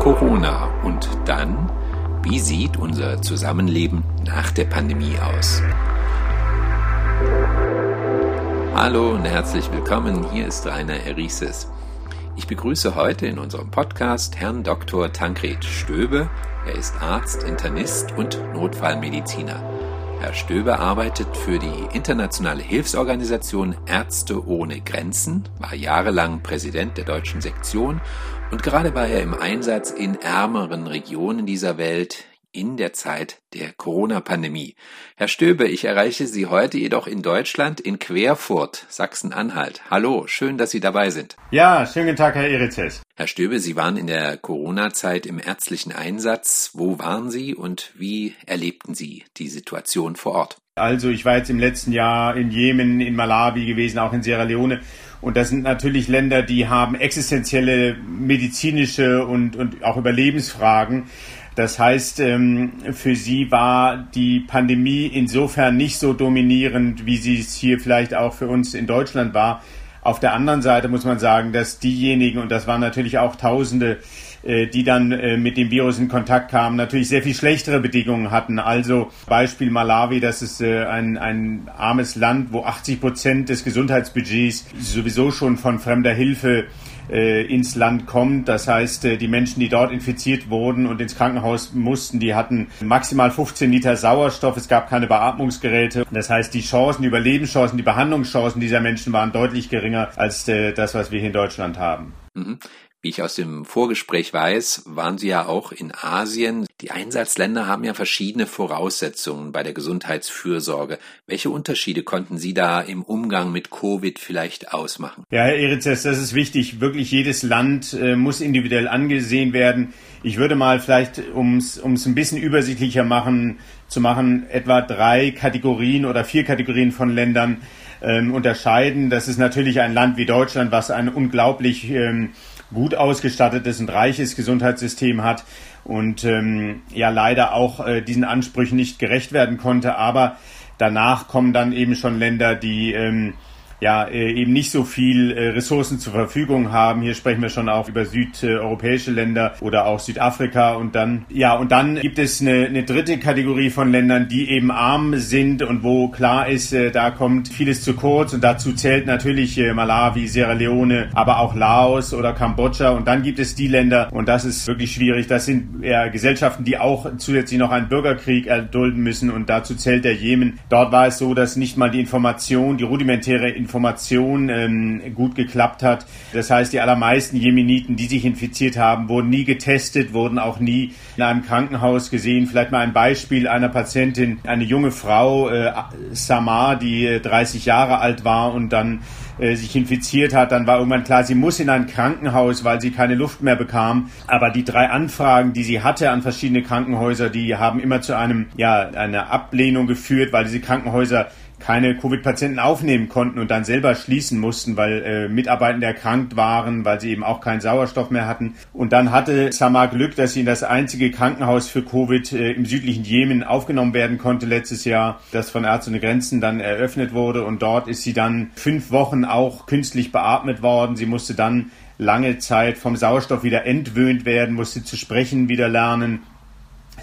Corona und dann, wie sieht unser Zusammenleben nach der Pandemie aus? Hallo und herzlich willkommen, hier ist Rainer Erises. Ich begrüße heute in unserem Podcast Herrn Dr. Tankred Stöbe. Er ist Arzt, Internist und Notfallmediziner. Herr Stöbe arbeitet für die internationale Hilfsorganisation Ärzte ohne Grenzen, war jahrelang Präsident der deutschen Sektion und gerade war er im Einsatz in ärmeren Regionen dieser Welt in der Zeit der Corona-Pandemie. Herr Stöbe, ich erreiche Sie heute jedoch in Deutschland in Querfurt, Sachsen-Anhalt. Hallo, schön, dass Sie dabei sind. Ja, schönen Tag, Herr Erizes. Herr Stöbe, Sie waren in der Corona-Zeit im ärztlichen Einsatz. Wo waren Sie und wie erlebten Sie die Situation vor Ort? Also ich war jetzt im letzten Jahr in Jemen, in Malawi gewesen, auch in Sierra Leone. Und das sind natürlich Länder, die haben existenzielle medizinische und, und auch Überlebensfragen. Das heißt, ähm, für sie war die Pandemie insofern nicht so dominierend, wie sie es hier vielleicht auch für uns in Deutschland war. Auf der anderen Seite muss man sagen, dass diejenigen, und das waren natürlich auch Tausende, die dann äh, mit dem Virus in Kontakt kamen, natürlich sehr viel schlechtere Bedingungen hatten. Also Beispiel Malawi, das ist äh, ein, ein armes Land, wo 80 Prozent des Gesundheitsbudgets sowieso schon von fremder Hilfe ins Land kommt. Das heißt, die Menschen, die dort infiziert wurden und ins Krankenhaus mussten, die hatten maximal 15 Liter Sauerstoff. Es gab keine Beatmungsgeräte. Das heißt, die Chancen, die Überlebenschancen, die Behandlungschancen dieser Menschen waren deutlich geringer als das, was wir hier in Deutschland haben. Wie ich aus dem Vorgespräch weiß, waren Sie ja auch in Asien. Die Einsatzländer haben ja verschiedene Voraussetzungen bei der Gesundheitsfürsorge. Welche Unterschiede konnten Sie da im Umgang mit Covid vielleicht ausmachen? Ja, Herr Erizes, das ist wichtig. Wirklich jedes Land äh, muss individuell angesehen werden. Ich würde mal vielleicht, um es ein bisschen übersichtlicher machen, zu machen, etwa drei Kategorien oder vier Kategorien von Ländern ähm, unterscheiden. Das ist natürlich ein Land wie Deutschland, was ein unglaublich ähm, gut ausgestattetes und reiches Gesundheitssystem hat und ähm, ja leider auch äh, diesen Ansprüchen nicht gerecht werden konnte. Aber danach kommen dann eben schon Länder, die ähm, ja äh, eben nicht so viel äh, Ressourcen zur Verfügung haben. Hier sprechen wir schon auch über südeuropäische Länder oder auch Südafrika und dann ja und dann gibt es eine, eine dritte Kategorie von Ländern, die eben arm sind und wo klar ist, äh, da kommt vieles zu kurz und dazu zählt natürlich Malawi, Sierra Leone, aber auch Laos oder Kambodscha und dann gibt es die Länder und das ist wirklich schwierig. Das sind eher Gesellschaften, die auch zusätzlich noch einen Bürgerkrieg erdulden müssen und dazu zählt der Jemen. Dort war es so, dass nicht mal die Information, die rudimentäre Information Information ähm, gut geklappt hat. Das heißt, die allermeisten Jemeniten, die sich infiziert haben, wurden nie getestet, wurden auch nie in einem Krankenhaus gesehen. Vielleicht mal ein Beispiel einer Patientin, eine junge Frau, äh, Samar, die 30 äh, Jahre alt war und dann äh, sich infiziert hat, dann war irgendwann klar, sie muss in ein Krankenhaus, weil sie keine Luft mehr bekam. Aber die drei Anfragen, die sie hatte an verschiedene Krankenhäuser, die haben immer zu einem, ja, einer Ablehnung geführt, weil diese Krankenhäuser keine Covid-Patienten aufnehmen konnten und dann selber schließen mussten, weil äh, Mitarbeitende erkrankt waren, weil sie eben auch keinen Sauerstoff mehr hatten. Und dann hatte Samar Glück, dass sie in das einzige Krankenhaus für Covid äh, im südlichen Jemen aufgenommen werden konnte letztes Jahr, das von Ärzte ohne Grenzen dann eröffnet wurde. Und dort ist sie dann fünf Wochen auch künstlich beatmet worden. Sie musste dann lange Zeit vom Sauerstoff wieder entwöhnt werden, musste zu sprechen wieder lernen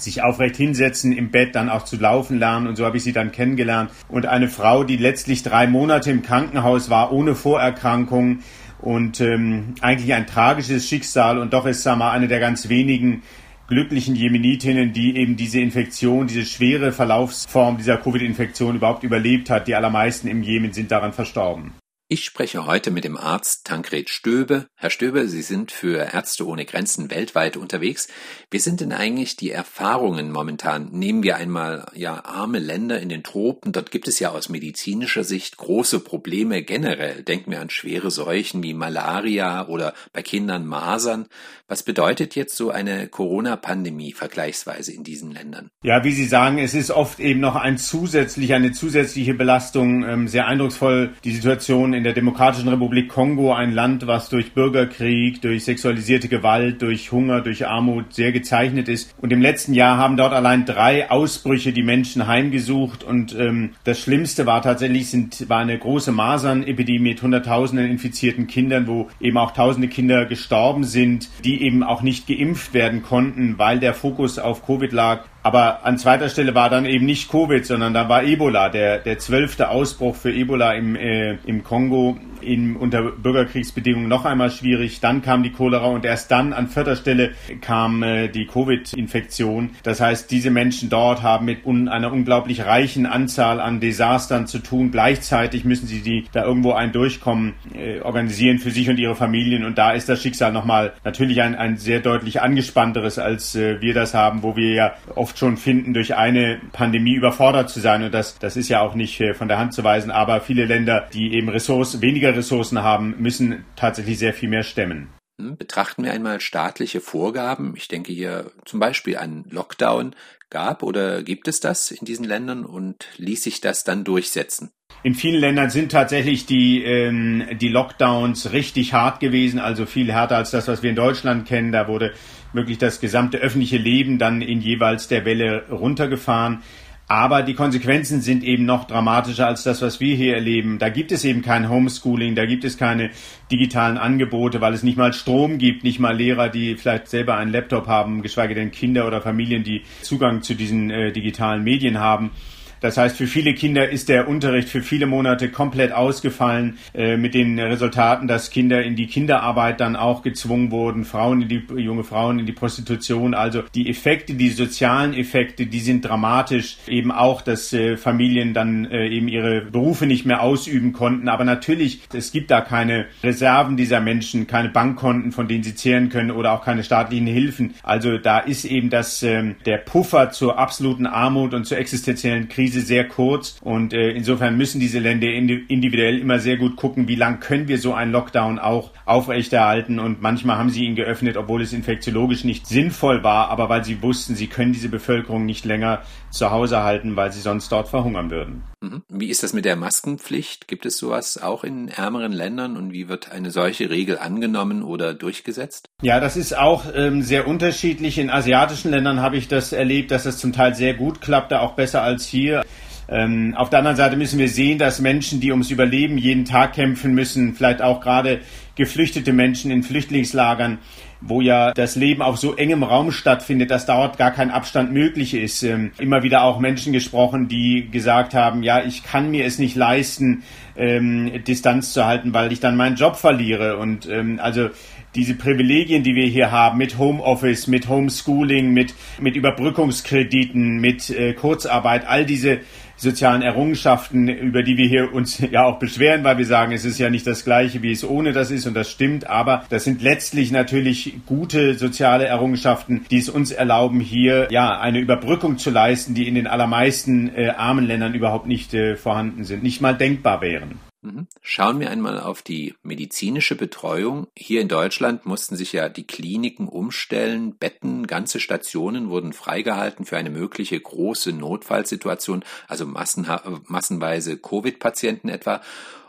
sich aufrecht hinsetzen, im Bett dann auch zu laufen lernen und so habe ich sie dann kennengelernt. Und eine Frau, die letztlich drei Monate im Krankenhaus war, ohne Vorerkrankung und ähm, eigentlich ein tragisches Schicksal und doch ist Sama eine der ganz wenigen glücklichen Jemenitinnen, die eben diese Infektion, diese schwere Verlaufsform dieser Covid-Infektion überhaupt überlebt hat. Die allermeisten im Jemen sind daran verstorben. Ich spreche heute mit dem Arzt Tankred Stöbe. Herr Stöbe, Sie sind für Ärzte ohne Grenzen weltweit unterwegs. Wie sind denn eigentlich die Erfahrungen momentan? Nehmen wir einmal ja arme Länder in den Tropen. Dort gibt es ja aus medizinischer Sicht große Probleme generell. Denken wir an schwere Seuchen wie Malaria oder bei Kindern Masern. Was bedeutet jetzt so eine Corona-Pandemie vergleichsweise in diesen Ländern? Ja, wie Sie sagen, es ist oft eben noch ein zusätzlich, eine zusätzliche Belastung. Ähm, sehr eindrucksvoll die Situation in der Demokratischen Republik Kongo, ein Land, was durch Bürgerkrieg, durch sexualisierte Gewalt, durch Hunger, durch Armut sehr gezeichnet ist. Und im letzten Jahr haben dort allein drei Ausbrüche die Menschen heimgesucht. Und ähm, das Schlimmste war tatsächlich sind, war eine große Masernepidemie mit Hunderttausenden infizierten Kindern, wo eben auch tausende Kinder gestorben sind, die eben auch nicht geimpft werden konnten, weil der Fokus auf Covid lag. Aber an zweiter Stelle war dann eben nicht Covid, sondern da war Ebola, der, der zwölfte Ausbruch für Ebola im, äh, im Kongo in, unter Bürgerkriegsbedingungen noch einmal schwierig. Dann kam die Cholera und erst dann an vierter Stelle kam äh, die Covid-Infektion. Das heißt, diese Menschen dort haben mit un, einer unglaublich reichen Anzahl an Desastern zu tun. Gleichzeitig müssen sie die da irgendwo ein Durchkommen äh, organisieren für sich und ihre Familien. Und da ist das Schicksal nochmal natürlich ein, ein sehr deutlich angespannteres, als äh, wir das haben, wo wir ja oft schon finden, durch eine Pandemie überfordert zu sein. Und das, das ist ja auch nicht äh, von der Hand zu weisen. Aber viele Länder, die eben Ressourcen, weniger Ressourcen haben, müssen tatsächlich sehr viel mehr stemmen. Hm, betrachten wir einmal staatliche Vorgaben. Ich denke hier zum Beispiel an Lockdown. Gab oder gibt es das in diesen Ländern und ließ sich das dann durchsetzen? In vielen Ländern sind tatsächlich die, ähm, die Lockdowns richtig hart gewesen, also viel härter als das, was wir in Deutschland kennen. Da wurde wirklich das gesamte öffentliche Leben dann in jeweils der Welle runtergefahren. Aber die Konsequenzen sind eben noch dramatischer als das, was wir hier erleben. Da gibt es eben kein Homeschooling, da gibt es keine digitalen Angebote, weil es nicht mal Strom gibt, nicht mal Lehrer, die vielleicht selber einen Laptop haben, geschweige denn Kinder oder Familien, die Zugang zu diesen äh, digitalen Medien haben. Das heißt, für viele Kinder ist der Unterricht für viele Monate komplett ausgefallen, äh, mit den Resultaten, dass Kinder in die Kinderarbeit dann auch gezwungen wurden, Frauen in die, junge Frauen in die Prostitution. Also die Effekte, die sozialen Effekte, die sind dramatisch. Eben auch, dass äh, Familien dann äh, eben ihre Berufe nicht mehr ausüben konnten. Aber natürlich, es gibt da keine Reserven dieser Menschen, keine Bankkonten, von denen sie zehren können oder auch keine staatlichen Hilfen. Also da ist eben das, ähm, der Puffer zur absoluten Armut und zur existenziellen Krise Krise sehr kurz und äh, insofern müssen diese Länder individuell immer sehr gut gucken, wie lang können wir so einen Lockdown auch aufrechterhalten und manchmal haben sie ihn geöffnet, obwohl es infektiologisch nicht sinnvoll war, aber weil sie wussten, sie können diese Bevölkerung nicht länger zu Hause halten, weil sie sonst dort verhungern würden. Mhm. Wie ist das mit der Maskenpflicht? Gibt es sowas auch in ärmeren Ländern und wie wird eine solche Regel angenommen oder durchgesetzt? Ja, das ist auch ähm, sehr unterschiedlich. In asiatischen Ländern habe ich das erlebt, dass es zum Teil sehr gut klappte, auch besser als hier. Ähm, auf der anderen Seite müssen wir sehen, dass Menschen, die ums Überleben jeden Tag kämpfen müssen, vielleicht auch gerade geflüchtete Menschen in Flüchtlingslagern, wo ja das Leben auf so engem Raum stattfindet, dass dort gar kein Abstand möglich ist. Ähm, immer wieder auch Menschen gesprochen, die gesagt haben, ja, ich kann mir es nicht leisten, ähm, Distanz zu halten, weil ich dann meinen Job verliere. Und ähm, also diese Privilegien, die wir hier haben mit Homeoffice, mit Homeschooling, mit, mit Überbrückungskrediten, mit äh, Kurzarbeit, all diese sozialen Errungenschaften, über die wir hier uns ja auch beschweren, weil wir sagen, es ist ja nicht das Gleiche, wie es ohne das ist und das stimmt, aber das sind letztlich natürlich gute soziale Errungenschaften, die es uns erlauben, hier ja eine Überbrückung zu leisten, die in den allermeisten äh, armen Ländern überhaupt nicht äh, vorhanden sind, nicht mal denkbar wären. Mhm. Schauen wir einmal auf die medizinische Betreuung. Hier in Deutschland mussten sich ja die Kliniken umstellen, Betten, ganze Stationen wurden freigehalten für eine mögliche große Notfallsituation, also massenweise Covid-Patienten etwa.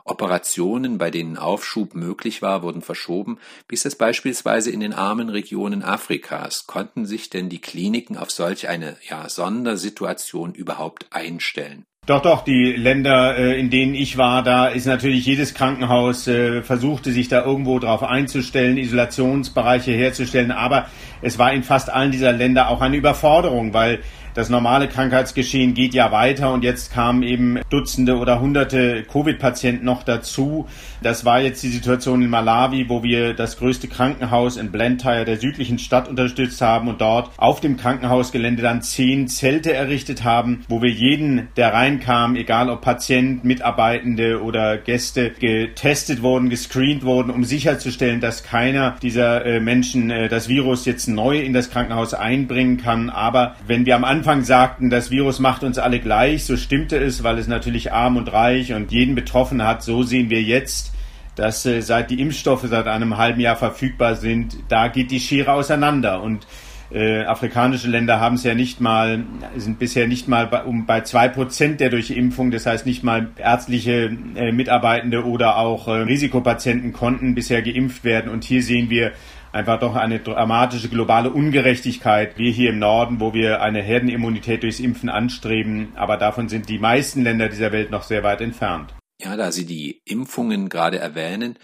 Operationen, bei denen Aufschub möglich war, wurden verschoben. Wie ist das beispielsweise in den armen Regionen Afrikas? Konnten sich denn die Kliniken auf solch eine ja, Sondersituation überhaupt einstellen? Doch, doch, die Länder, äh, in denen ich war, da ist natürlich jedes Krankenhaus äh, versuchte sich da irgendwo drauf einzustellen, Isolationsbereiche herzustellen, aber es war in fast allen dieser Länder auch eine Überforderung, weil das normale Krankheitsgeschehen geht ja weiter und jetzt kamen eben Dutzende oder Hunderte Covid-Patienten noch dazu. Das war jetzt die Situation in Malawi, wo wir das größte Krankenhaus in Blantyre, der südlichen Stadt, unterstützt haben und dort auf dem Krankenhausgelände dann zehn Zelte errichtet haben, wo wir jeden, der reinkam, egal ob Patient, Mitarbeitende oder Gäste, getestet wurden, gescreent wurden, um sicherzustellen, dass keiner dieser äh, Menschen äh, das Virus jetzt neu in das Krankenhaus einbringen kann. Aber wenn wir am Anfang Anfang sagten, das Virus macht uns alle gleich, so stimmte es, weil es natürlich arm und reich und jeden betroffen hat. So sehen wir jetzt, dass äh, seit die Impfstoffe seit einem halben Jahr verfügbar sind, da geht die Schere auseinander. Und Äh, afrikanische Länder haben es ja nicht mal, sind bisher nicht mal bei, um, bei zwei Prozent der Durchimpfung, das heißt nicht mal ärztliche äh, Mitarbeitende oder auch äh, Risikopatienten konnten bisher geimpft werden. Und hier sehen wir einfach doch eine dramatische globale Ungerechtigkeit. Wir hier im Norden, wo wir eine Herdenimmunität durchs Impfen anstreben, aber davon sind die meisten Länder dieser Welt noch sehr weit entfernt. Ja, da Sie die Impfungen gerade erwähnen,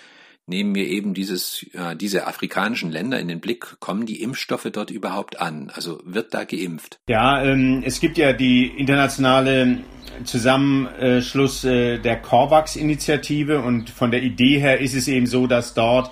nehmen wir eben dieses, ja, diese afrikanischen Länder in den Blick, kommen die Impfstoffe dort überhaupt an? Also wird da geimpft? Ja, ähm, es gibt ja die internationale Zusammenschluss äh, der COVAX-Initiative und von der Idee her ist es eben so, dass dort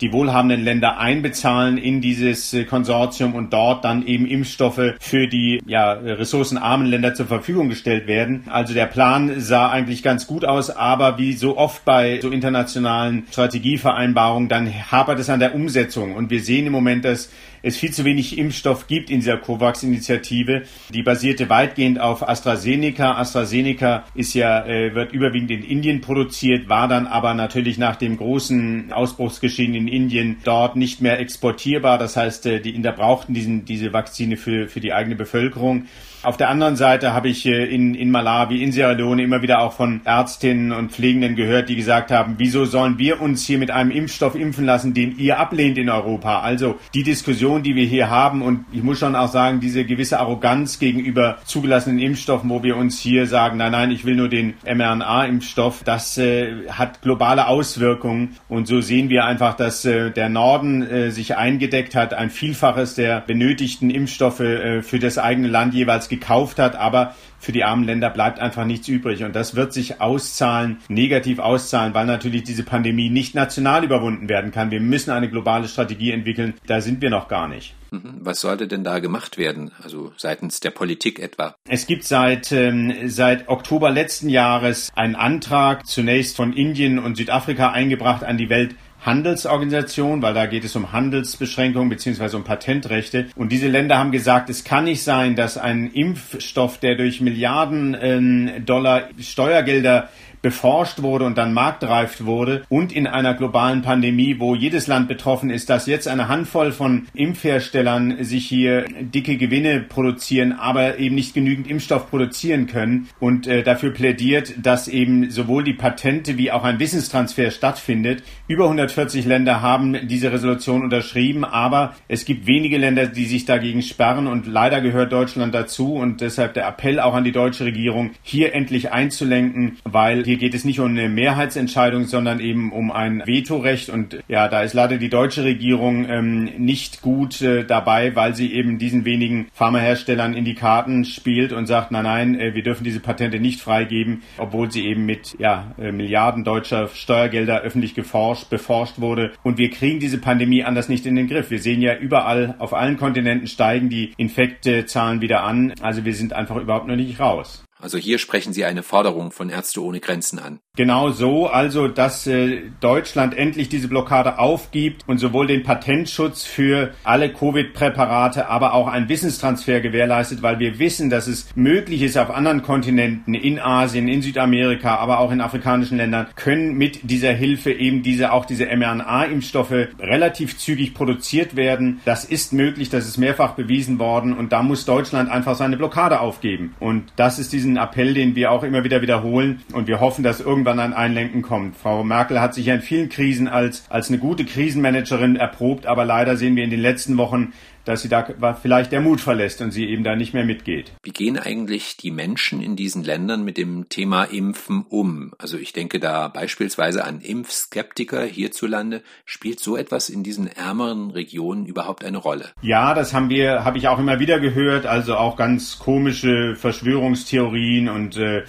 die wohlhabenden Länder einbezahlen in dieses äh, Konsortium und dort dann eben Impfstoffe für die ja, ressourcenarmen Länder zur Verfügung gestellt werden. Also der Plan sah eigentlich ganz gut aus, aber wie so oft bei so internationalen Strategievereinbarungen, dann hapert es an der Umsetzung. Und wir sehen im Moment, dass es viel zu wenig Impfstoff gibt in dieser COVAX-Initiative. Die basierte weitgehend auf AstraZeneca. AstraZeneca ist ja, äh, wird überwiegend in Indien produziert, war dann aber natürlich nach dem großen Ausbruchsgeschehen in Indien dort nicht mehr exportierbar. Das heißt, äh, die Inder brauchten diesen, diese Vakzine für, für die eigene Bevölkerung. Auf der anderen Seite habe ich äh, in, in Malawi, in Sierra Leone immer wieder auch von Ärztinnen und Pflegenden gehört, die gesagt haben, wieso sollen wir uns hier mit einem Impfstoff impfen lassen, den ihr ablehnt in Europa? Also die Diskussion, die wir hier haben und ich muss schon auch sagen, diese gewisse Arroganz gegenüber zugelassenen Impfstoffen, wo wir uns hier sagen, nein, nein, ich will nur den mRNA-Impfstoff, das äh, hat globale Auswirkungen und so sehen wir einfach, dass äh, der Norden äh, sich eingedeckt hat, ein Vielfaches der benötigten Impfstoffe äh, für das eigene Land jeweils gekauft hat, aber für die armen Länder bleibt einfach nichts übrig. Und das wird sich auszahlen, negativ auszahlen, weil natürlich diese Pandemie nicht national überwunden werden kann. Wir müssen eine globale Strategie entwickeln. Da sind wir noch gar nicht. Mhm. Was sollte denn da gemacht werden, also seitens der Politik etwa? Es gibt seit, ähm, seit Oktober letzten Jahres einen Antrag, zunächst von Indien und Südafrika eingebracht an die Welt Handelsorganisation, weil da geht es um Handelsbeschränkungen beziehungsweise um Patentrechte. Und diese Länder haben gesagt, es kann nicht sein, dass ein Impfstoff, der durch Milliarden äh, Dollar Steuergelder beforscht wurde und dann marktreift wurde und in einer globalen Pandemie, wo jedes Land betroffen ist, dass jetzt eine Handvoll von Impfherstellern sich hier dicke Gewinne produzieren, aber eben nicht genügend Impfstoff produzieren können und äh, dafür plädiert, dass eben sowohl die Patente wie auch ein Wissenstransfer stattfindet. Über 140 Länder haben diese Resolution unterschrieben, aber es gibt wenige Länder, die sich dagegen sperren und leider gehört Deutschland dazu und deshalb der Appell auch an die deutsche Regierung, hier endlich einzulenken, weil hier geht es nicht um eine Mehrheitsentscheidung, sondern eben um ein Vetorecht. Und ja, da ist leider die deutsche Regierung ähm, nicht gut äh, dabei, weil sie eben diesen wenigen Pharmaherstellern in die Karten spielt und sagt, nein, nein, äh, wir dürfen diese Patente nicht freigeben, obwohl sie eben mit ja, äh, Milliarden deutscher Steuergelder öffentlich geforscht, beforscht wurde. Und wir kriegen diese Pandemie anders nicht in den Griff. Wir sehen ja überall, auf allen Kontinenten steigen die Infektzahlen wieder an. Also wir sind einfach überhaupt noch nicht raus. Also hier sprechen Sie eine Forderung von Ärzte ohne Grenzen an. Genau so, also dass äh, Deutschland endlich diese Blockade aufgibt und sowohl den Patentschutz für alle Covid-Präparate, aber auch einen Wissenstransfer gewährleistet, weil wir wissen, dass es möglich ist, auf anderen Kontinenten, in Asien, in Südamerika, aber auch in afrikanischen Ländern, können mit dieser Hilfe eben diese auch diese mRNA-Impfstoffe relativ zügig produziert werden. Das ist möglich, das ist mehrfach bewiesen worden und da muss Deutschland einfach seine Blockade aufgeben. Und das ist diesen Appell, den wir auch immer wieder wiederholen und wir hoffen, dass irgendwann irgendwann ein Einlenken kommt. Frau Merkel hat sich ja in vielen Krisen als, als eine gute Krisenmanagerin erprobt, aber leider sehen wir in den letzten Wochen, dass sie da vielleicht der Mut verlässt und sie eben da nicht mehr mitgeht. Wie gehen eigentlich die Menschen in diesen Ländern mit dem Thema Impfen um? Also ich denke da beispielsweise an Impfskeptiker hierzulande. Spielt so etwas in diesen ärmeren Regionen überhaupt eine Rolle? Ja, das haben wir, habe ich auch immer wieder gehört. Also auch ganz komische Verschwörungstheorien und äh,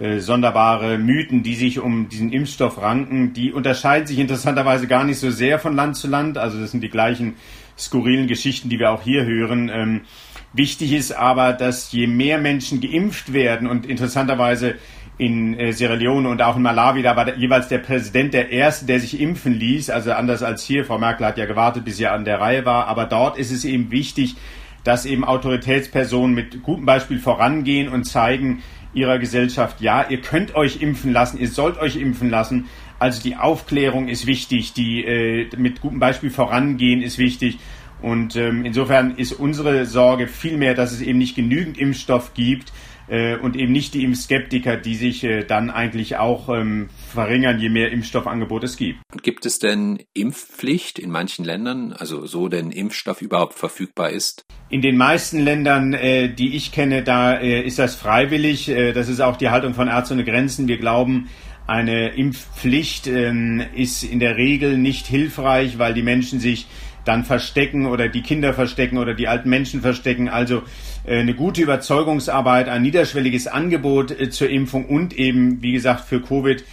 äh, sonderbare Mythen, die sich um diesen Impfstoff ranken. Die unterscheiden sich interessanterweise gar nicht so sehr von Land zu Land. Also das sind die gleichen skurrilen Geschichten, die wir auch hier hören. Ähm, wichtig ist aber, dass je mehr Menschen geimpft werden und interessanterweise in äh, Sierra Leone und auch in Malawi, da war jeweils der Präsident der Erste, der sich impfen ließ. Also anders als hier. Frau Merkel hat ja gewartet, bis sie an der Reihe war. Aber dort ist es eben wichtig, dass eben Autoritätspersonen mit gutem Beispiel vorangehen und zeigen, ihrer Gesellschaft, ja, ihr könnt euch impfen lassen, ihr sollt euch impfen lassen. Also die Aufklärung ist wichtig, die äh, mit gutem Beispiel vorangehen ist wichtig. Und ähm, insofern ist unsere Sorge vielmehr, dass es eben nicht genügend Impfstoff gibt, und eben nicht die Impfskeptiker, die sich äh, dann eigentlich auch ähm, verringern, je mehr Impfstoffangebot es gibt. Gibt es denn Impfpflicht in manchen Ländern, also so denn Impfstoff überhaupt verfügbar ist? In den meisten Ländern, äh, die ich kenne, da äh, ist das freiwillig. Äh, das ist auch die Haltung von Ärzte ohne Grenzen. Wir glauben, eine Impfpflicht ähm, ist in der Regel nicht hilfreich, weil die Menschen sich dann verstecken oder die Kinder verstecken oder die alten Menschen verstecken. Also äh, eine gute Überzeugungsarbeit, ein niederschwelliges Angebot äh, zur Impfung und eben, wie gesagt, für Covid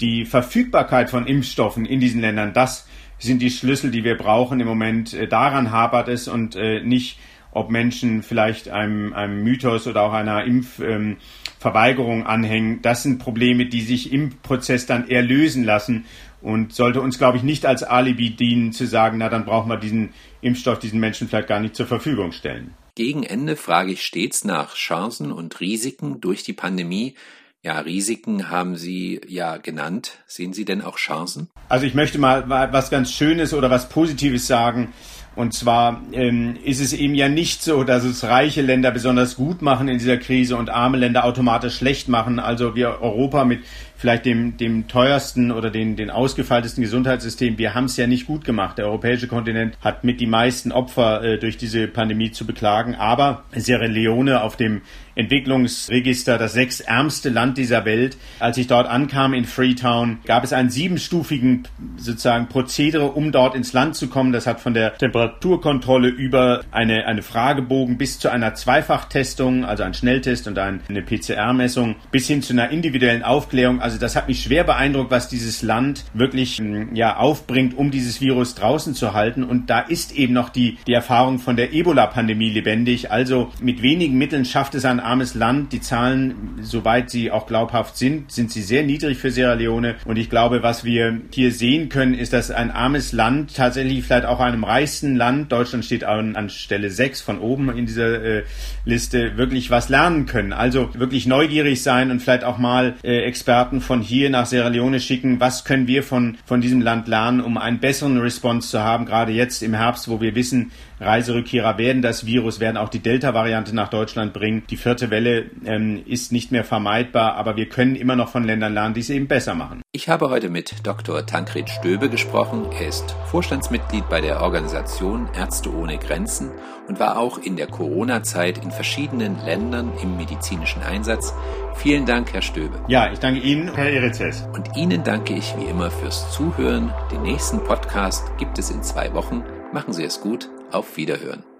die Verfügbarkeit von Impfstoffen in diesen Ländern. Das sind die Schlüssel, die wir brauchen im Moment. Äh, daran hapert es und nicht, ob Menschen vielleicht einem, einem Mythos oder auch einer Impfverweigerung ähm, anhängen. Das sind Probleme, die sich im Prozess dann eher lösen lassen und sollte uns, glaube ich, nicht als Alibi dienen, zu sagen, na, dann brauchen wir diesen Impfstoff diesen Menschen vielleicht gar nicht zur Verfügung stellen. Gegen Ende frage ich stets nach Chancen und Risiken durch die Pandemie. Ja, Risiken haben Sie ja genannt. Sehen Sie denn auch Chancen? Also ich möchte mal was ganz Schönes oder was Positives sagen. Und zwar ähm, ist es eben ja nicht so, dass es reiche Länder besonders gut machen in dieser Krise und arme Länder automatisch schlecht machen. Also wir Europa mit vielleicht dem, dem teuersten oder den, den ausgefeiltesten Gesundheitssystem. Wir haben es ja nicht gut gemacht. Der europäische Kontinent hat mit die meisten Opfer äh, durch diese Pandemie zu beklagen. Aber Sierra Leone auf dem Entwicklungsregister, das sechsärmste Land dieser Welt. Als ich dort ankam in Freetown, gab es einen siebenstufigen sozusagen Prozedere, um dort ins Land zu kommen. Das hat von der Temperaturkontrolle über eine, eine Fragebogen bis zu einer Zweifachtestung, also ein Schnelltest und eine PCR-Messung, bis hin zu einer individuellen Aufklärung also das hat mich schwer beeindruckt, was dieses Land wirklich hm, ja aufbringt, um dieses Virus draußen zu halten. Und da ist eben noch die, die Erfahrung von der Ebola-Pandemie lebendig. Also mit wenigen Mitteln schafft es ein armes Land. Die Zahlen, soweit sie auch glaubhaft sind, sind sie sehr niedrig für Sierra Leone. Und ich glaube, was wir hier sehen können, ist, dass ein armes Land tatsächlich vielleicht auch einem reichsten Land, Deutschland steht an, an Stelle 6 von oben in dieser äh, Liste, wirklich was lernen können. Also wirklich neugierig sein und vielleicht auch mal äh, Experten Experten von hier nach Sierra Leone schicken. Was können wir von, von diesem Land lernen, um einen besseren Response zu haben, gerade jetzt im Herbst, wo wir wissen, Reiserückkehrer werden das Virus, werden auch die Delta-Variante nach Deutschland bringen. Die vierte Welle ähm, ist nicht mehr vermeidbar, aber wir können immer noch von Ländern lernen, die es eben besser machen. Ich habe heute mit Dr. Tankred Stöbe gesprochen. Er ist Vorstandsmitglied bei der Organisation Ärzte ohne Grenzen und war auch in der Corona-Zeit in verschiedenen Ländern im medizinischen Einsatz. Vielen Dank, Herr Stöbe. Ja, ich danke Ihnen, Herr Erizes. Und Ihnen danke ich wie immer fürs Zuhören. Den nächsten Podcast gibt es in zwei Wochen. Machen Sie es gut. Auf Wiederhören.